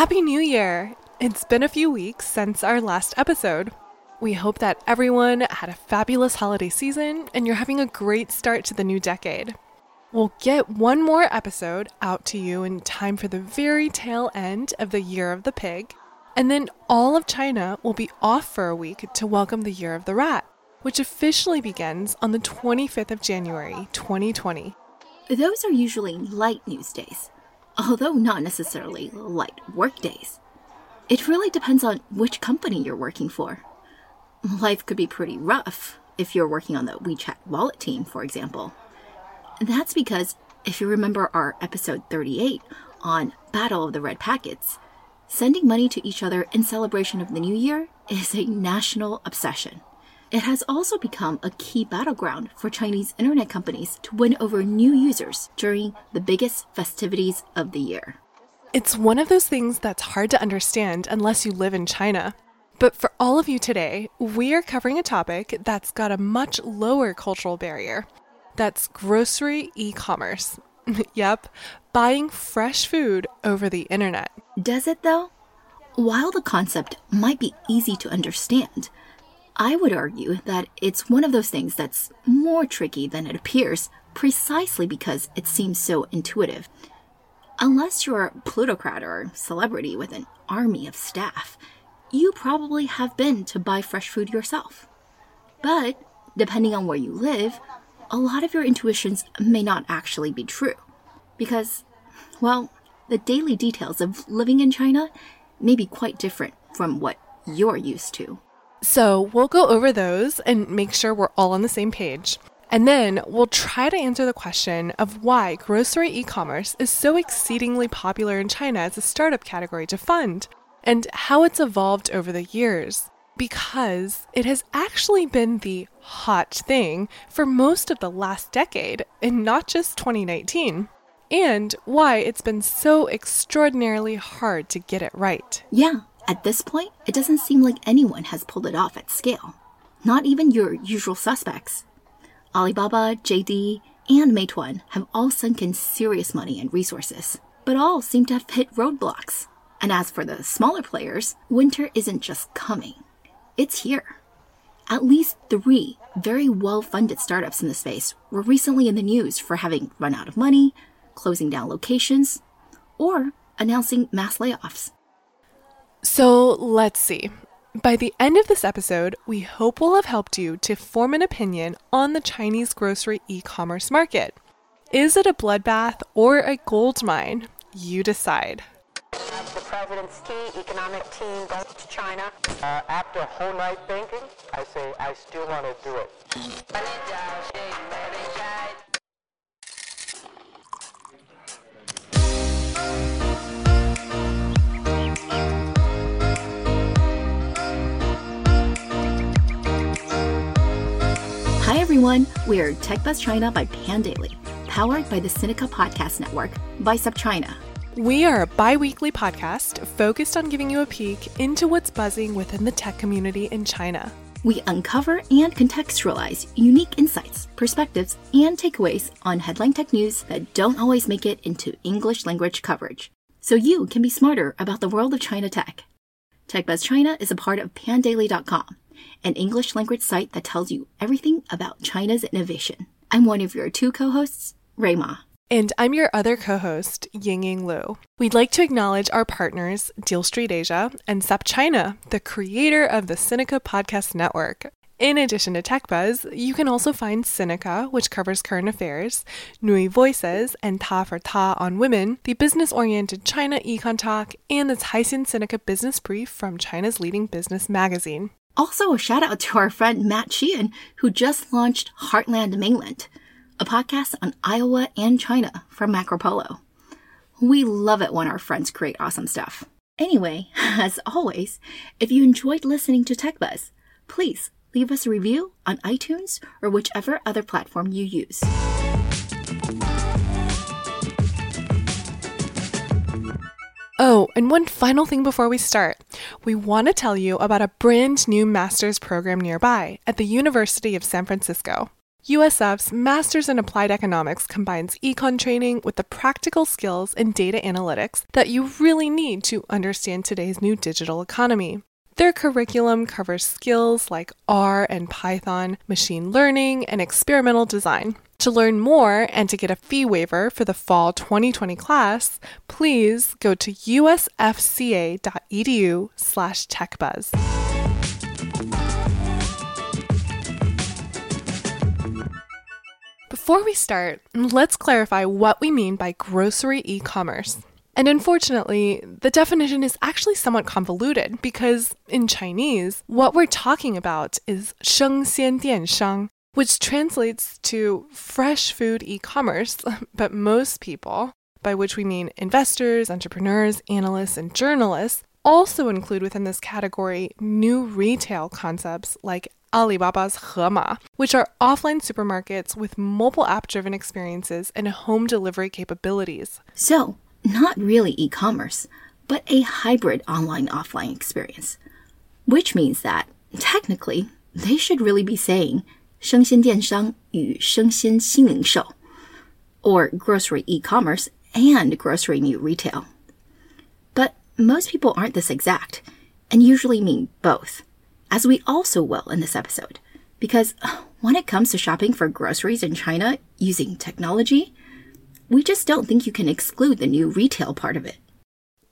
Happy New Year! It's been a few weeks since our last episode. We hope that everyone had a fabulous holiday season and you're having a great start to the new decade. We'll get one more episode out to you in time for the very tail end of the Year of the Pig, and then all of China will be off for a week to welcome the Year of the Rat, which officially begins on the 25th of January, 2020. Those are usually light news days, although not necessarily light work days. It really depends on which company you're working for. Life could be pretty rough if you're working on the WeChat wallet team, for example. That's because if you remember our episode 38 on Battle of the Red Packets, sending money to each other in celebration of the new year is a national obsession. It has also become a key battleground for Chinese internet companies to win over new users during the biggest festivities of the year. It's one of those things that's hard to understand unless you live in China. But for all of you today, we are covering a topic that's got a much lower cultural barrier. That's grocery e commerce. yep, buying fresh food over the internet. Does it though? While the concept might be easy to understand, I would argue that it's one of those things that's more tricky than it appears precisely because it seems so intuitive. Unless you're a plutocrat or celebrity with an army of staff, you probably have been to buy fresh food yourself. But depending on where you live, a lot of your intuitions may not actually be true. Because, well, the daily details of living in China may be quite different from what you're used to. So we'll go over those and make sure we're all on the same page. And then we'll try to answer the question of why grocery e commerce is so exceedingly popular in China as a startup category to fund and how it's evolved over the years. Because it has actually been the hot thing for most of the last decade and not just 2019. And why it's been so extraordinarily hard to get it right. Yeah, at this point, it doesn't seem like anyone has pulled it off at scale. Not even your usual suspects. Alibaba, JD, and Meituan have all sunk in serious money and resources, but all seem to have hit roadblocks. And as for the smaller players, winter isn't just coming, it's here. At least three very well funded startups in the space were recently in the news for having run out of money, closing down locations, or announcing mass layoffs. So let's see. By the end of this episode, we hope we'll have helped you to form an opinion on the Chinese grocery e commerce market. Is it a bloodbath or a gold mine? You decide. The president's key economic team goes to China. Uh, after a whole night thinking, I say I still want to do it. Everyone, we're TechBuzz China by Pandaily, powered by the Sinica Podcast Network by SupChina. We are a bi weekly podcast focused on giving you a peek into what's buzzing within the tech community in China. We uncover and contextualize unique insights, perspectives, and takeaways on headline tech news that don't always make it into English language coverage, so you can be smarter about the world of China tech. TechBuzz China is a part of pandaily.com, an English language site that tells you everything about China's innovation. I'm one of your two co hosts, Rui Ma. And I'm your other co host, Yingying Lu. We'd like to acknowledge our partners, Deal Street Asia and SupChina, the creator of the Sinica Podcast Network. In addition to TechBuzz, you can also find Sinica, which covers current affairs, NüVoices, and Ta for Ta on Women, the business oriented China Econ Talk, and the Caixin Sinica Business Brief from China's leading business magazine. Also, a shout out to our friend Matt Sheehan, who just launched Heartland Mainland, a podcast on Iowa and China from MacroPolo. We love it when our friends create awesome stuff. Anyway, as always, if you enjoyed listening to Tech Buzz, please leave us a review on iTunes or whichever other platform you use. Oh, and one final thing before we start. We want to tell you about a brand new master's program nearby at the University of San Francisco. USF's Masters in Applied Economics combines econ training with the practical skills and data analytics that you really need to understand today's new digital economy. Their curriculum covers skills like R and Python, machine learning, and experimental design. To learn more and to get a fee waiver for the fall 2020 class, please go to usfca.edu/techbuzz. Before we start, let's clarify what we mean by grocery e commerce. And unfortunately, the definition is actually somewhat convoluted because in Chinese, what we're talking about is 生鲜电商, which translates to fresh food e commerce. But most people, by which we mean investors, entrepreneurs, analysts, and journalists, also include within this category new retail concepts like Alibaba's Hema, which are offline supermarkets with mobile app driven experiences and home delivery capabilities. So, not really e commerce, but a hybrid online offline experience. Which means that, technically, they should really be saying 生鲜电商与生鲜新零售, or grocery e commerce and grocery new retail. But most people aren't this exact, and usually mean both as we also will in this episode. Because when it comes to shopping for groceries in China using technology, we just don't think you can exclude the new retail part of it.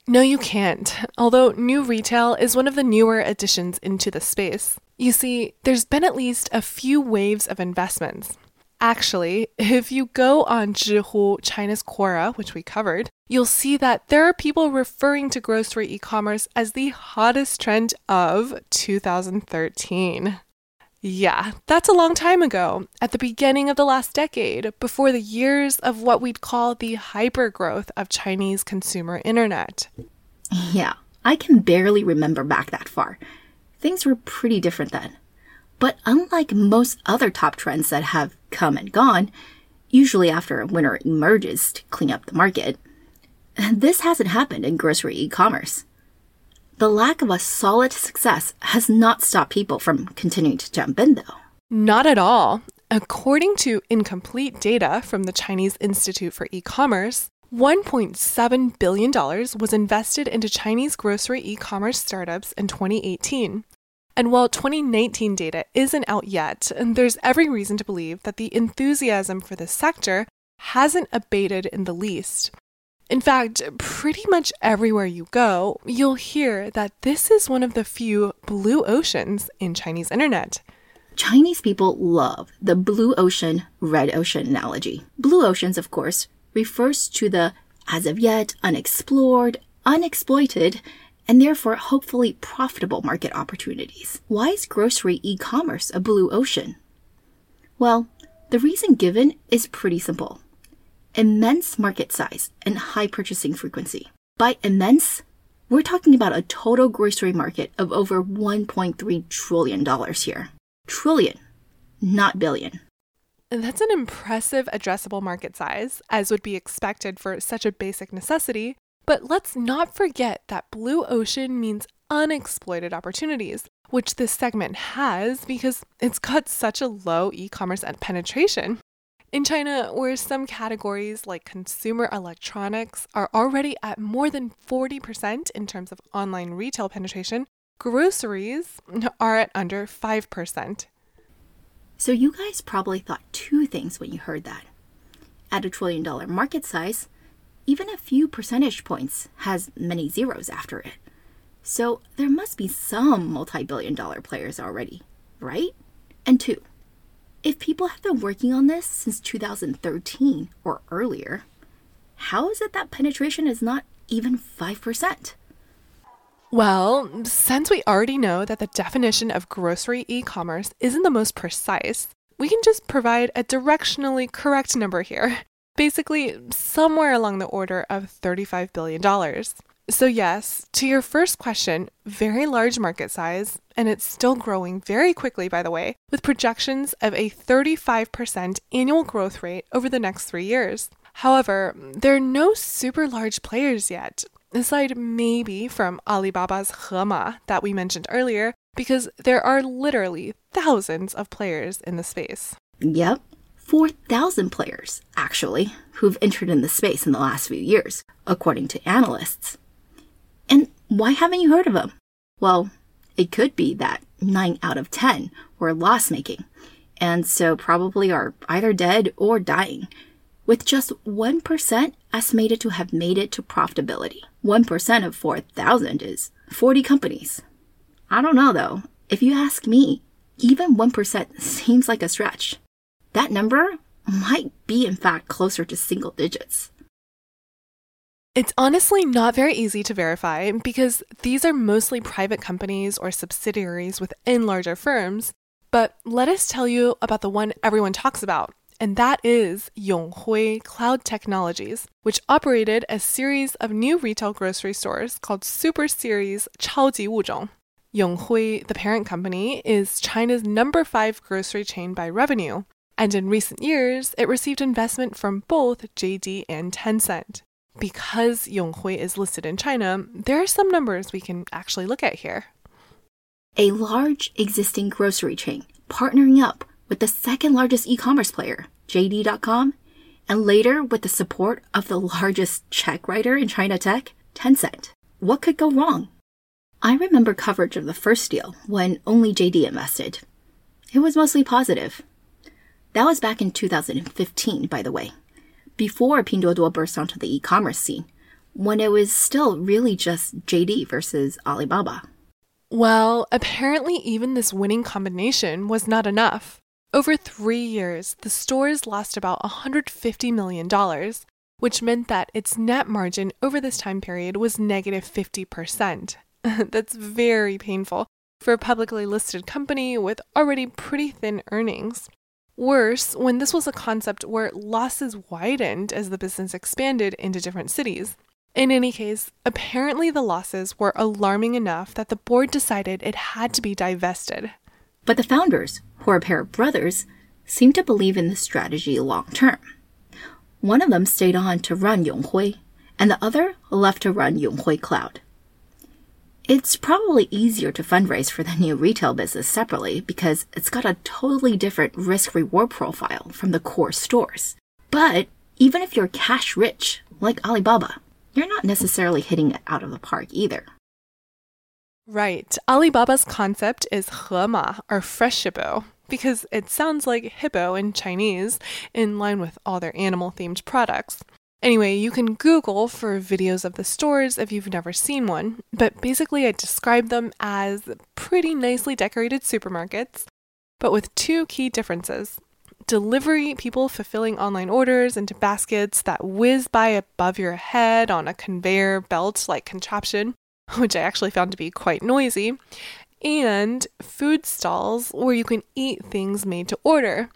No, you can't. Although new retail is one of the newer additions into the space. You see, there's been at least a few waves of investments. Actually, if you go on Zhihu, China's Quora, which we covered, you'll see that there are people referring to grocery e commerce as the hottest trend of 2013. Yeah, that's a long time ago, at the beginning of the last decade, before the years of what we'd call the hypergrowth of Chinese consumer internet. Yeah, I can barely remember back that far. Things were pretty different then. But unlike most other top trends that have come and gone, usually after a winner emerges to clean up the market, this hasn't happened in grocery e commerce. The lack of a solid success has not stopped people from continuing to jump in, though. Not at all. According to incomplete data from the Chinese Institute for E Commerce, $1.7 billion was invested into Chinese grocery e commerce startups in 2018. And while 2019 data isn't out yet, there's every reason to believe that the enthusiasm for this sector hasn't abated in the least. In fact, pretty much everywhere you go, you'll hear that this is one of the few blue oceans in Chinese internet. Chinese people love the blue ocean, red ocean analogy. Blue oceans, of course, refers to the as of yet unexplored, unexploited, and therefore hopefully profitable market opportunities. Why is grocery e commerce a blue ocean? Well, the reason given is pretty simple immense market size and high purchasing frequency. By immense, we're talking about a total grocery market of over $1.3 trillion here. Trillion, not billion. That's an impressive addressable market size, as would be expected for such a basic necessity, but let's not forget that blue ocean means unexploited opportunities, which this segment has because it's got such a low e commerce penetration. In China, where some categories like consumer electronics are already at more than 40% in terms of online retail penetration, groceries are at under 5%. So, you guys probably thought two things when you heard that. At a trillion dollar market size, even a few percentage points has many zeros after it. So there must be some multi billion dollar players already, right? And two, if people have been working on this since 2013 or earlier, how is it that penetration is not even 5%? Well, since we already know that the definition of grocery e commerce isn't the most precise, we can just provide a directionally correct number here basically somewhere along the order of $35 billion. So, yes, to your first question, very large market size, and it's still growing very quickly, by the way, with projections of a 35% annual growth rate over the next three years. However, there are no super large players yet, aside maybe from Alibaba's Hema that we mentioned earlier, because there are literally thousands of players in the space. Yep, 4,000 players, actually, who've entered in the space in the last few years, according to analysts. Why haven't you heard of them? Well, it could be that 9 out of 10 were loss making, and so probably are either dead or dying, with just 1% estimated to have made it to profitability. 1% of 4,000 is 40 companies. I don't know though. If you ask me, even 1% seems like a stretch. That number might be, in fact, closer to single digits. It's honestly not very easy to verify because these are mostly private companies or subsidiaries within larger firms. But let us tell you about the one everyone talks about, and that is Yonghui Cloud Technologies, which operated a series of new retail grocery stores called Super Species 超级物种. Yonghui, the parent company, is China's number 5 grocery chain by revenue, and in recent years, it received investment from both JD and Tencent. Because Yonghui is listed in China, there are some numbers we can actually look at here. A large existing grocery chain partnering up with the second largest e commerce player, JD.com, and later with the support of the largest check writer in China tech, Tencent. What could go wrong? I remember coverage of the first deal when only JD invested. It was mostly positive. That was back in 2015, by the way, before Pinduoduo burst onto the e commerce scene, when it was still really just JD versus Alibaba. Well, apparently, even this winning combination was not enough. Over three years, the stores lost about $150 million, which meant that its net margin over this time period was negative 50%. That's very painful for a publicly listed company with already pretty thin earnings. Worse, when this was a concept where losses widened as the business expanded into different cities. In any case, apparently the losses were alarming enough that the board decided it had to be divested. But the founders, who are a pair of brothers, seemed to believe in this strategy long term. One of them stayed on to run Yonghui, and the other left to run Yonghui Cloud. It's probably easier to fundraise for the new retail business separately because it's got a totally different risk reward profile from the core stores. But even if you're cash rich, like Alibaba, you're not necessarily hitting it out of the park either. Right. Alibaba's concept is hema, or fresh hippo, because it sounds like hippo in Chinese, in line with all their animal themed products. Anyway, you can Google for videos of the stores if you've never seen one, but basically, I describe them as pretty nicely decorated supermarkets, but with two key differences. Delivery people fulfilling online orders into baskets that whiz by above your head on a conveyor belt like contraption, which I actually found to be quite noisy, and food stalls where you can eat things made to order,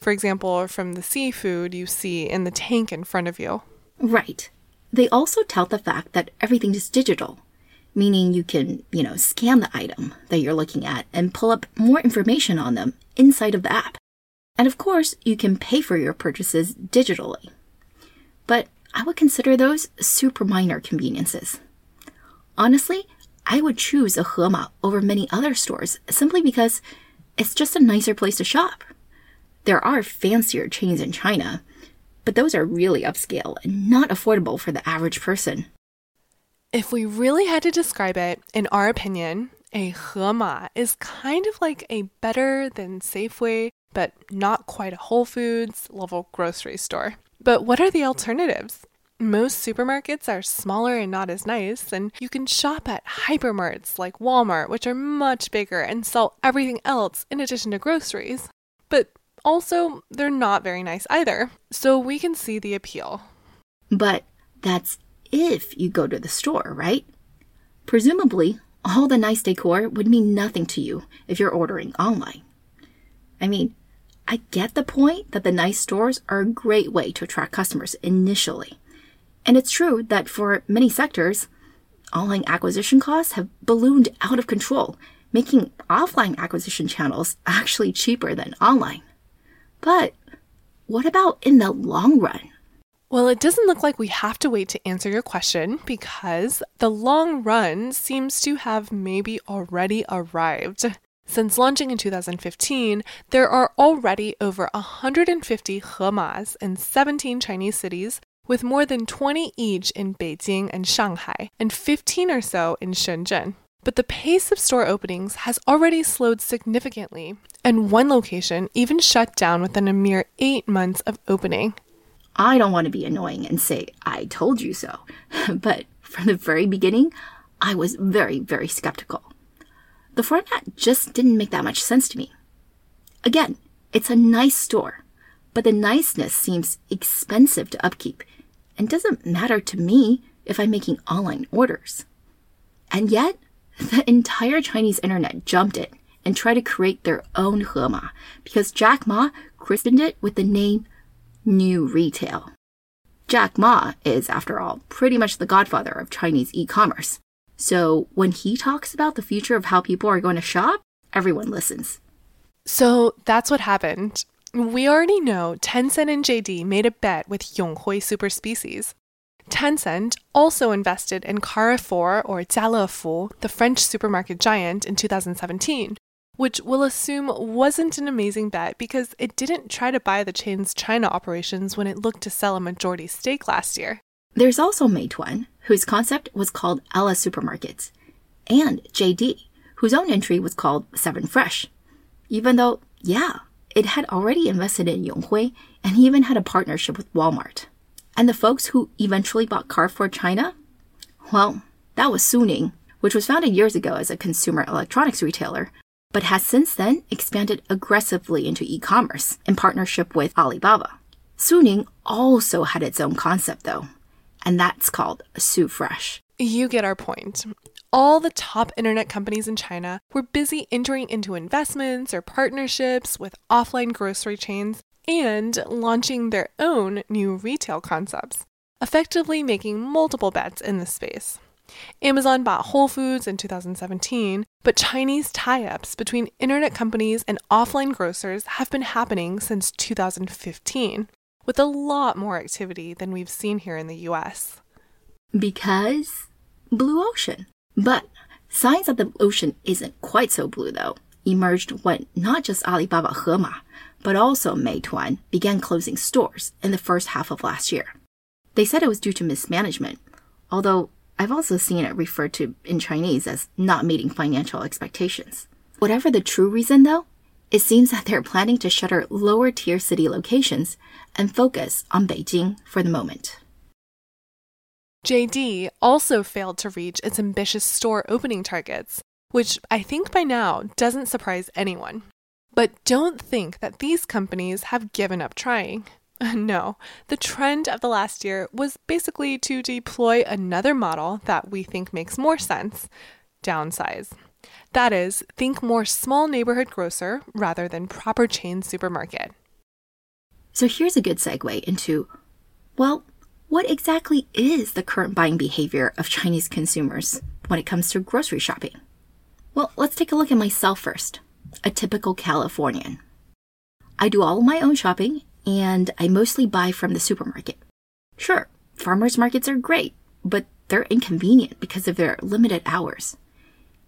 for example, from the seafood you see in the tank in front of you. Right. They also tout the fact that everything is digital, meaning you can, you know, scan the item that you're looking at and pull up more information on them inside of the app. And of course, you can pay for your purchases digitally. But I would consider those super minor conveniences. Honestly, I would choose a Hema over many other stores simply because it's just a nicer place to shop. There are fancier chains in China, but those are really upscale and not affordable for the average person. If we really had to describe it, in our opinion, a Hema is kind of like a better than Safeway, but not quite a Whole Foods level grocery store. But what are the alternatives? Most supermarkets are smaller and not as nice, and you can shop at hypermarts like Walmart, which are much bigger and sell everything else in addition to groceries. But also, they're not very nice either, so we can see the appeal. But that's if you go to the store, right? Presumably, all the nice decor would mean nothing to you if you're ordering online. I mean, I get the point that the nice stores are a great way to attract customers initially. And it's true that for many sectors, online acquisition costs have ballooned out of control, making offline acquisition channels actually cheaper than online. But what about in the long run? Well, it doesn't look like we have to wait to answer your question because the long run seems to have maybe already arrived. Since launching in 2015, there are already over 150 Hemas in 17 Chinese cities, with more than 20 each in Beijing and Shanghai, and 15 or so in Shenzhen. But the pace of store openings has already slowed significantly, and one location even shut down within a mere eight months of opening. I don't want to be annoying and say, I told you so. but from the very beginning, I was very, very skeptical. The format just didn't make that much sense to me. Again, it's a nice store, but the niceness seems expensive to upkeep and doesn't matter to me if I'm making online orders. And yet, the entire Chinese internet jumped in and tried to create their own Hema because Jack Ma christened it with the name New Retail. Jack Ma is, after all, pretty much the godfather of Chinese e commerce. So when he talks about the future of how people are going to shop, everyone listens. So that's what happened. We already know Tencent and JD made a bet with Yonghui Superspecies. Tencent also invested in Carrefour or Jialefu, the French supermarket giant, in 2017, which we'll assume wasn't an amazing bet because it didn't try to buy the chain's China operations when it looked to sell a majority stake last year. There's also Meituan, whose concept was called Ella Supermarkets, and JD, whose own entry was called Seven Fresh. Even though, yeah, it had already invested in Yonghui and even had a partnership with Walmart. And the folks who eventually bought Carrefour China? Well, that was Suning, which was founded years ago as a consumer electronics retailer, but has since then expanded aggressively into e commerce in partnership with Alibaba. Suning also had its own concept, though, and that's called Su Fresh. You get our point. All the top internet companies in China were busy entering into investments or partnerships with offline grocery chains and launching their own new retail concepts, effectively making multiple bets in this space. Amazon bought Whole Foods in 2017, but Chinese tie ups between internet companies and offline grocers have been happening since 2015 with a lot more activity than we've seen here in the US. Because blue ocean. But signs that the ocean isn't quite so blue, though, emerged when not just Alibaba Hema, but also Meituan began closing stores in the first half of last year. They said it was due to mismanagement, although I've also seen it referred to in Chinese as not meeting financial expectations. Whatever the true reason, though, it seems that they're planning to shutter lower tier city locations and focus on Beijing for the moment. JD also failed to reach its ambitious store opening targets, which I think by now doesn't surprise anyone. But don't think that these companies have given up trying. No, the trend of the last year was basically to deploy another model that we think makes more sense downsize. That is, think more small neighborhood grocer rather than proper chain supermarket. So here's a good segue into well, what exactly is the current buying behavior of Chinese consumers when it comes to grocery shopping? Well, let's take a look at myself first, a typical Californian. I do all my own shopping and I mostly buy from the supermarket. Sure, farmers markets are great, but they're inconvenient because of their limited hours.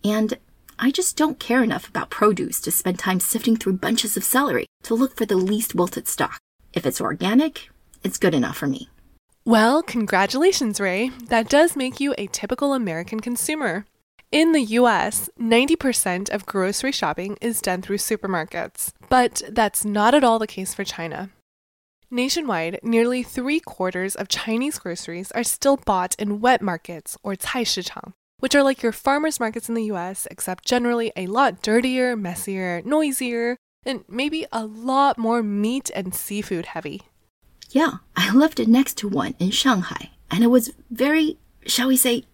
And I just don't care enough about produce to spend time sifting through bunches of celery to look for the least wilted stalk. If it's organic, it's good enough for me. Well, congratulations, Rui. That does make you a typical American consumer. In the US, 90% of grocery shopping is done through supermarkets, but that's not at all the case for China. Nationwide, nearly three quarters of Chinese groceries are still bought in wet markets or caishichang, which are like your farmers markets in the US, except generally a lot dirtier, messier, noisier, and maybe a lot more meat and seafood heavy. Yeah, I lived next to one in Shanghai, and it was very, shall we say,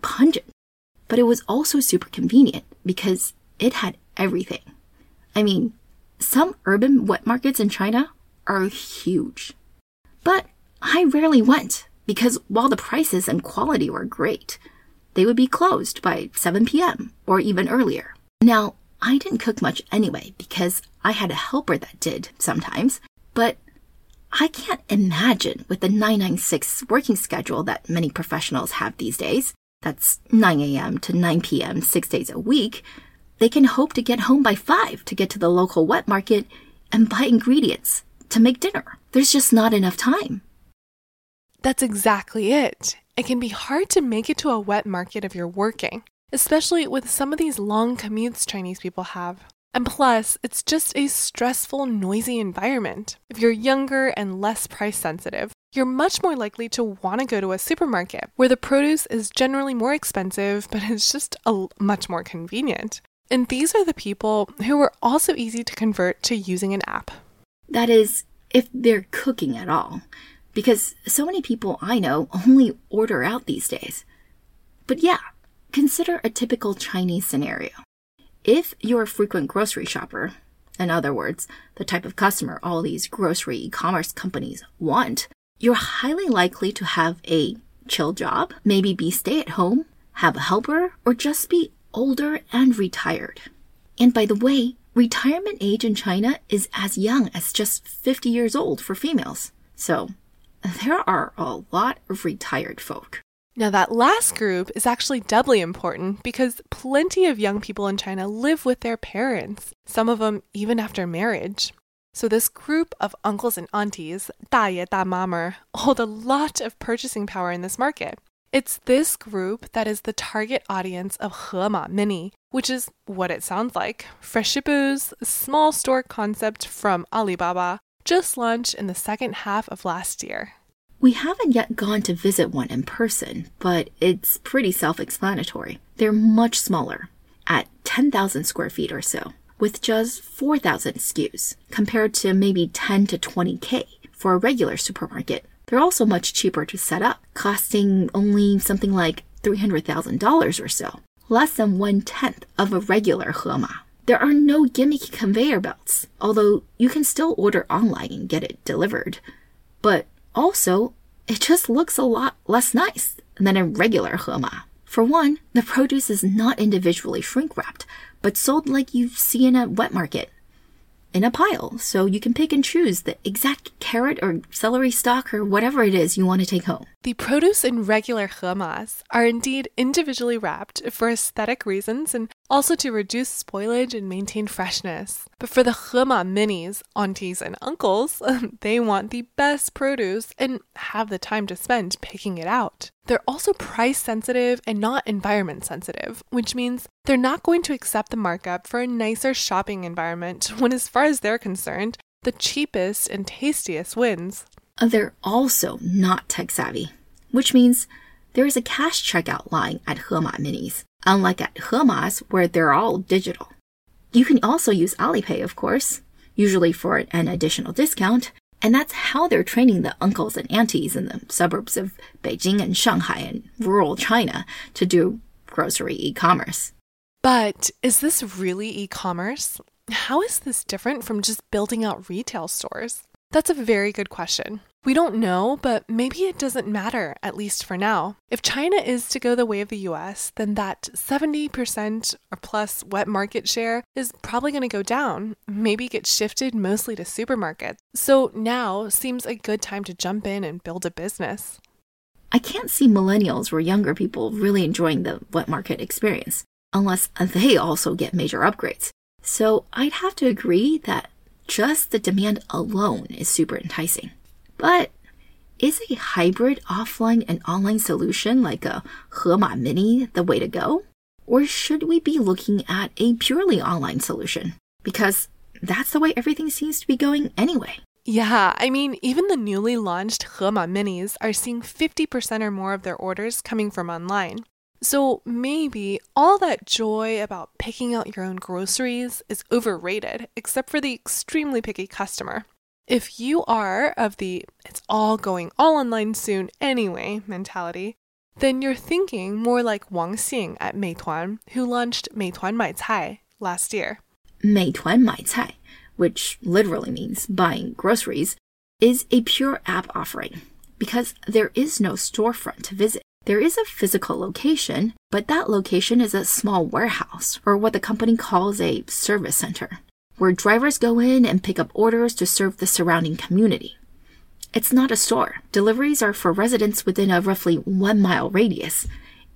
pungent. But it was also super convenient because it had everything. I mean, some urban wet markets in China are huge. But I rarely went because while the prices and quality were great, they would be closed by 7 p.m. or even earlier. Now, I didn't cook much anyway because I had a helper that did sometimes, but I can't imagine with the 996 working schedule that many professionals have these days, that's 9 a.m. to 9 p.m. six days a week, they can hope to get home by 5 to get to the local wet market and buy ingredients to make dinner. There's just not enough time. That's exactly it. It can be hard to make it to a wet market if you're working, especially with some of these long commutes Chinese people have. And plus, it's just a stressful, noisy environment. If you're younger and less price sensitive, you're much more likely to want to go to a supermarket where the produce is generally more expensive, but it's just a, much more convenient. And these are the people who are also easy to convert to using an app. That is, if they're cooking at all. Because so many people I know only order out these days. But yeah, consider a typical Chinese scenario. If you're a frequent grocery shopper, in other words, the type of customer all these grocery e commerce companies want, you're highly likely to have a chill job, maybe be stay at home, have a helper, or just be older and retired. And by the way, retirement age in China is as young as just 50 years old for females. So there are a lot of retired folk. Now, that last group is actually doubly important because plenty of young people in China live with their parents, some of them even after marriage. So this group of uncles and aunties, 大爷大妈们, hold a lot of purchasing power in this market. It's this group that is the target audience of Hema Mini, which is what it sounds like. Freshippo's small store concept from Alibaba just launched in the second half of last year. We haven't yet gone to visit one in person, but it's pretty self explanatory. They're much smaller, at 10,000 square feet or so with just 4,000 SKUs, compared to maybe 10 to 20k for a regular supermarket. They're also much cheaper to set up, costing only something like $300,000 or so, less than one tenth of a regular Hema. There are no gimmicky conveyor belts, although you can still order online and get it delivered. But also, it just looks a lot less nice than a regular Hema. For one, the produce is not individually shrink wrapped, but sold like you see in a wet market in a pile, so you can pick and choose the exact carrot or celery stalk or whatever it is you want to take home. The produce in regular hemas are indeed individually wrapped for aesthetic reasons and also to reduce spoilage and maintain freshness. But for the hema minis, aunties and uncles, they want the best produce and have the time to spend picking it out. They're also price sensitive and not environment sensitive, which means they're not going to accept the markup for a nicer shopping environment when, as far as they're concerned, the cheapest and tastiest wins. They're also not tech savvy, which means there is a cash checkout line at Hema Minis, unlike at Hema's where they're all digital. You can also use Alipay, of course, usually for an additional discount, and that's how they're training the uncles and aunties in the suburbs of Beijing and Shanghai and rural China to do grocery e commerce. But is this really e commerce? How is this different from just building out retail stores? That's a very good question. We don't know, but maybe it doesn't matter, at least for now. If China is to go the way of the US, then that 70% or plus wet market share is probably going to go down, maybe get shifted mostly to supermarkets. So now seems a good time to jump in and build a business. I can't see millennials or younger people really enjoying the wet market experience unless they also get major upgrades. So I'd have to agree that just the demand alone is super enticing. But is a hybrid offline and online solution like a Hema Mini the way to go? Or should we be looking at a purely online solution? Because that's the way everything seems to be going anyway. Yeah, I mean, even the newly launched Hema Minis are seeing 50% or more of their orders coming from online. So maybe all that joy about picking out your own groceries is overrated, except for the extremely picky customer. If you are of the it's all going all online soon anyway mentality, then you're thinking more like Wang Xing at Meituan, who launched Meituan Mai Cai last year. Meituan Mai Cai, which literally means buying groceries, is a pure app offering because there is no storefront to visit. There is a physical location, but that location is a small warehouse, or what the company calls a service center, where drivers go in and pick up orders to serve the surrounding community. It's not a store. Deliveries are for residents within a roughly one mile radius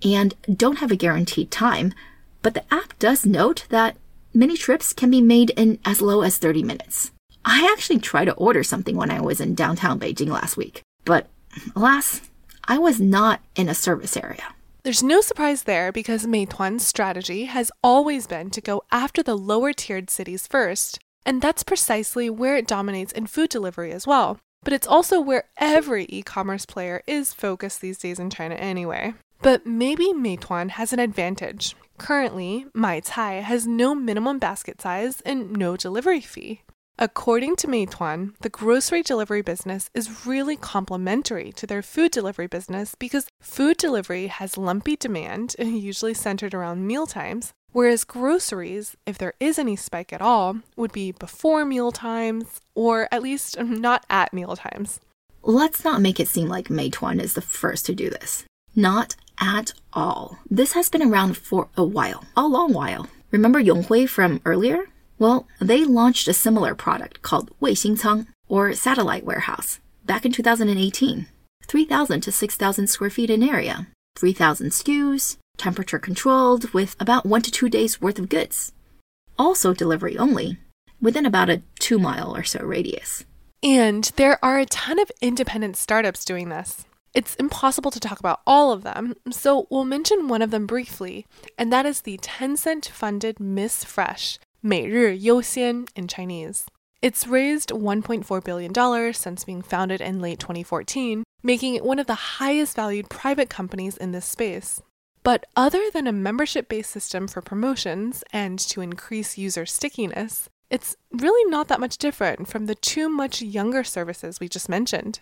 and don't have a guaranteed time, But the app does note that many trips can be made in as low as 30 minutes. I actually tried to order something when I was in downtown Beijing last week, but alas, I was not in a service area. There's no surprise there because Meituan's strategy has always been to go after the lower tiered cities first, and that's precisely where it dominates in food delivery as well. But it's also where every e commerce player is focused these days in China anyway. But maybe Meituan has an advantage. Currently, Maicai has no minimum basket size and no delivery fee. According to Meituan, the grocery delivery business is really complementary to their food delivery business because food delivery has lumpy demand, usually centered around meal times, whereas groceries, if there is any spike at all, would be before meal times or at least not at meal times. Let's not make it seem like Meituan is the first to do this. Not at all. This has been around for a while, a long while. Remember Yonghui from earlier? Well, they launched a similar product called Wei Cang, or satellite warehouse, back in 2018. 3,000 to 6,000 square feet in area, 3,000 SKUs, temperature controlled, with about one to two days worth of goods. Also delivery only, within about a two mile or so radius. And there are a ton of independent startups doing this. It's impossible to talk about all of them, so we'll mention one of them briefly, and that is the Tencent funded Miss Fresh, 每日优鲜 in Chinese. It's raised $1.4 billion since being founded in late 2014, making it one of the highest valued private companies in this space. But other than a membership based system for promotions and to increase user stickiness, it's really not that much different from the two much younger services we just mentioned.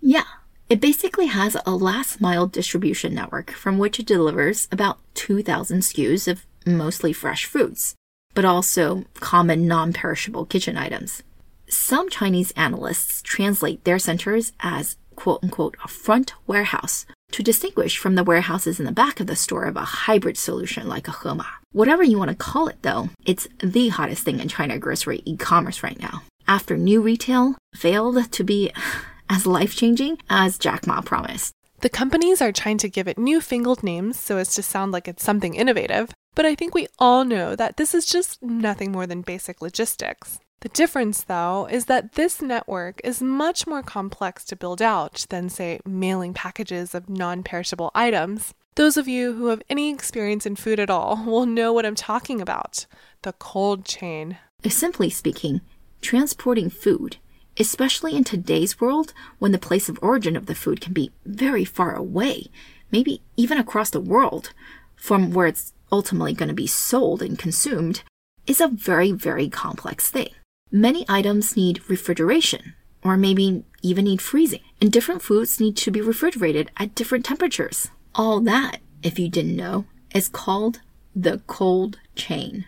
Yeah, it basically has a last mile distribution network from which it delivers about 2,000 SKUs of mostly fresh fruits but also common non perishable kitchen items. Some Chinese analysts translate their centers as quote unquote a front warehouse to distinguish from the warehouses in the back of the store of a hybrid solution like a Hema. Whatever you want to call it though, it's the hottest thing in China grocery e-commerce right now. After new retail failed to be as life-changing as Jack Ma promised. The companies are trying to give it newfangled names so as to sound like it's something innovative, but I think we all know that this is just nothing more than basic logistics. The difference, though, is that this network is much more complex to build out than, say, mailing packages of non perishable items. Those of you who have any experience in food at all will know what I'm talking about the cold chain. Simply speaking, transporting food, especially in today's world when the place of origin of the food can be very far away, maybe even across the world, from where it's ultimately going to be sold and consumed, is a very, very complex thing. Many items need refrigeration, or maybe even need freezing, and different foods need to be refrigerated at different temperatures. All that, if you didn't know, is called the cold chain.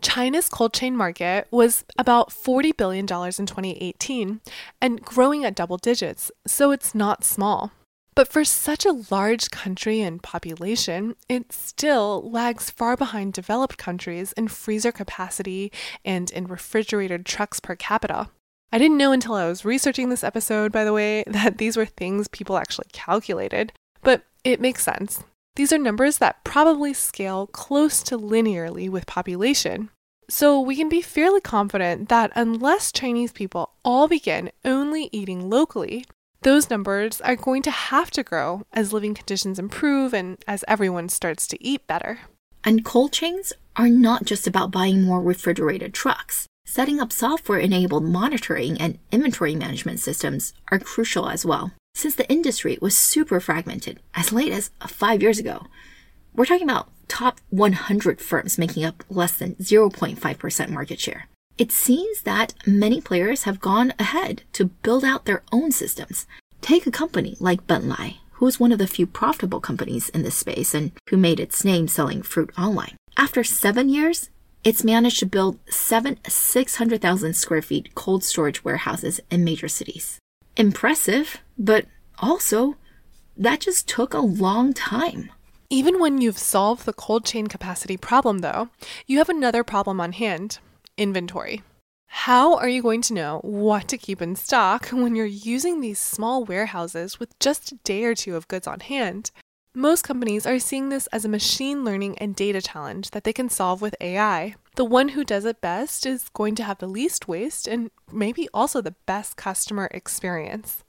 China's cold chain market was about $40 billion in 2018 and growing at double digits, so it's not small. But for such a large country and population, it still lags far behind developed countries in freezer capacity and in refrigerated trucks per capita. I didn't know until I was researching this episode, by the way, that these were things people actually calculated, but it makes sense. These are numbers that probably scale close to linearly with population. So we can be fairly confident that unless Chinese people all begin only eating locally, those numbers are going to have to grow as living conditions improve and as everyone starts to eat better. And cold chains are not just about buying more refrigerated trucks. Setting up software enabled monitoring and inventory management systems are crucial as well. Since the industry was super fragmented as late as five years ago, we're talking about top 100 firms making up less than 0.5% market share. It seems that many players have gone ahead to build out their own systems. Take a company like Benlai, who is one of the few profitable companies in this space and who made its name selling fruit online. After seven years, it's managed to build seven 600,000 square feet cold storage warehouses in major cities. Impressive, but also, that just took a long time. Even when you've solved the cold chain capacity problem, though, you have another problem on hand inventory. How are you going to know what to keep in stock when you're using these small warehouses with just a day or two of goods on hand? Most companies are seeing this as a machine learning and data challenge that they can solve with AI. The one who does it best is going to have the least waste and maybe also the best customer experience.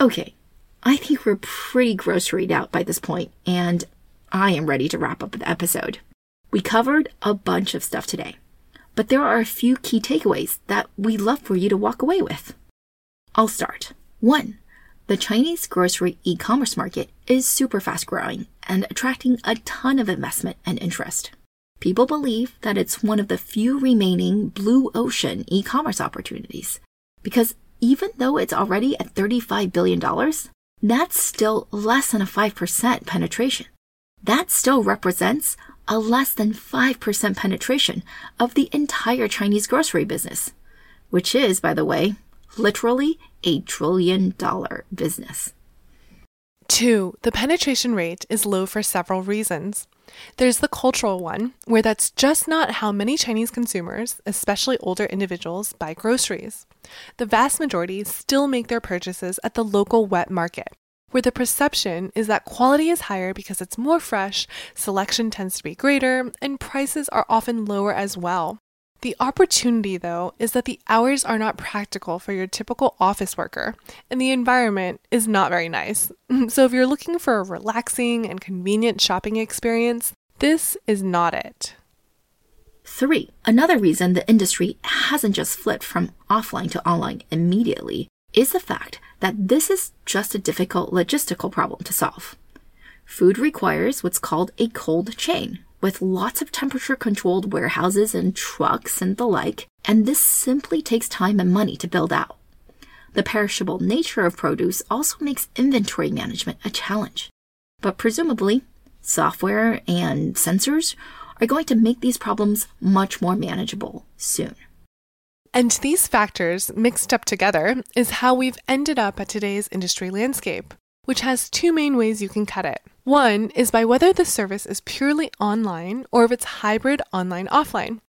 Okay, I think we're pretty groseried out by this point, and I am ready to wrap up the episode. We covered a bunch of stuff today, but there are a few key takeaways that we'd love for you to walk away with. I'll start. One, the Chinese grocery e commerce market is super fast growing and attracting a ton of investment and interest. People believe that it's one of the few remaining blue ocean e commerce opportunities because even though it's already at $35 billion, that's still less than a 5% penetration. That still represents a less than 5% penetration of the entire Chinese grocery business, which is, by the way, literally a trillion dollar business. Two, the penetration rate is low for several reasons. There's the cultural one, where that's just not how many Chinese consumers, especially older individuals, buy groceries. The vast majority still make their purchases at the local wet market, where the perception is that quality is higher because it's more fresh, selection tends to be greater, and prices are often lower as well. The opportunity, though, is that the hours are not practical for your typical office worker, and the environment is not very nice. So, if you're looking for a relaxing and convenient shopping experience, this is not it. Three, another reason the industry hasn't just flipped from offline to online immediately is the fact that this is just a difficult logistical problem to solve. Food requires what's called a cold chain, with lots of temperature controlled warehouses and trucks and the like, and this simply takes time and money to build out. The perishable nature of produce also makes inventory management a challenge. But presumably, software and sensors are going to make these problems much more manageable soon. And these factors mixed up together is how we've ended up at today's industry landscape, which has two main ways you can cut it. One is by whether the service is purely online or if it's hybrid online offline.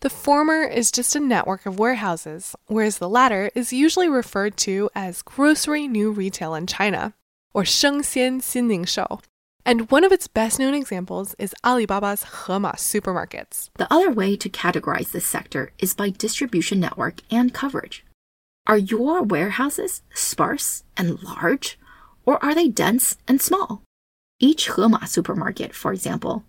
The former is just a network of warehouses, whereas the latter is usually referred to as grocery new retail in China, or Shengxian Xin Lingshou, and one of its best known examples is Alibaba's Hema supermarkets. The other way to categorize this sector is by distribution network and coverage. Are your warehouses sparse and large, or are they dense and small? Each Hema supermarket, for example,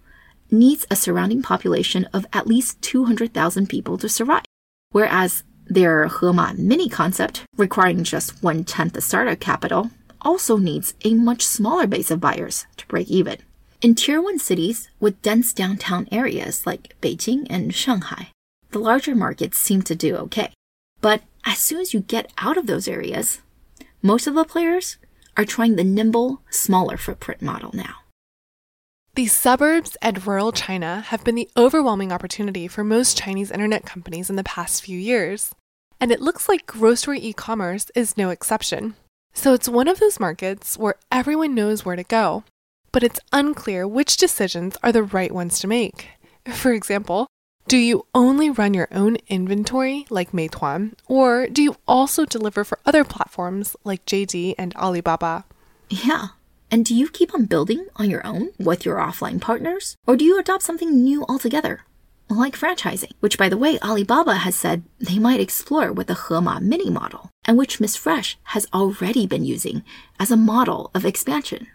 needs a surrounding population of at least 200,000 people to survive, whereas their Hema mini concept, requiring just one tenth the startup capital, also needs a much smaller base of buyers to break even. In tier 1 cities with dense downtown areas like Beijing and Shanghai, the larger markets seem to do okay. But as soon as you get out of those areas, most of the players are trying the nimble, smaller footprint model now. The suburbs and rural China have been the overwhelming opportunity for most Chinese internet companies in the past few years. And it looks like grocery e commerce is no exception. So it's one of those markets where everyone knows where to go, but it's unclear which decisions are the right ones to make. For example, do you only run your own inventory like Meituan, or do you also deliver for other platforms like JD and Alibaba? Yeah. And do you keep on building on your own with your offline partners, or do you adopt something new altogether? Like franchising, which by the way, Alibaba has said they might explore with the Hema mini model, and which Miss Fresh has already been using as a model of expansion.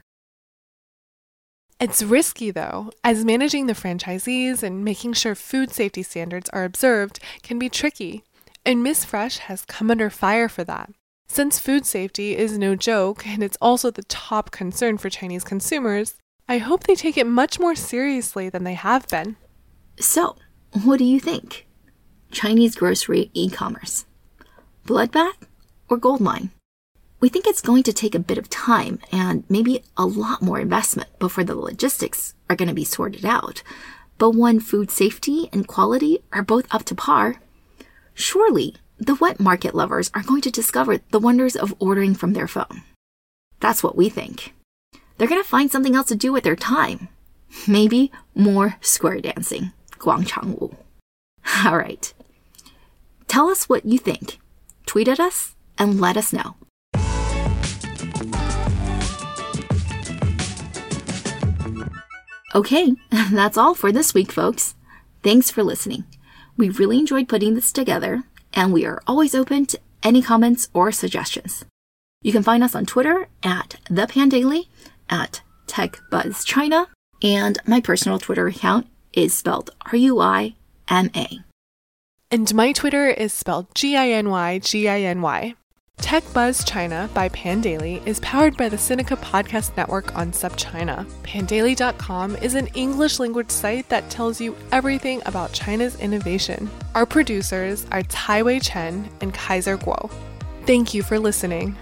It's risky though, as managing the franchisees and making sure food safety standards are observed can be tricky, and Miss Fresh has come under fire for that. Since food safety is no joke and it's also the top concern for Chinese consumers, I hope they take it much more seriously than they have been. So, what do you think? Chinese grocery e commerce? Bloodbath or goldmine? We think it's going to take a bit of time and maybe a lot more investment before the logistics are going to be sorted out. But when food safety and quality are both up to par, surely the wet market lovers are going to discover the wonders of ordering from their phone. That's what we think. They're going to find something else to do with their time. Maybe more square dancing. Guang All right. Tell us what you think. Tweet at us and let us know. Okay, that's all for this week, folks. Thanks for listening. We really enjoyed putting this together, and we are always open to any comments or suggestions. You can find us on Twitter at the Pandaily, at TechBuzzChina, and my personal Twitter account is spelled R U I M A. And my Twitter is spelled G I N Y G I N Y. Tech Buzz China by Pandaily is powered by the Sinica Podcast Network on SupChina. Pandaily.com is an English language site that tells you everything about China's innovation. Our producers are Tai Wei Chen and Kaiser Kuo. Thank you for listening.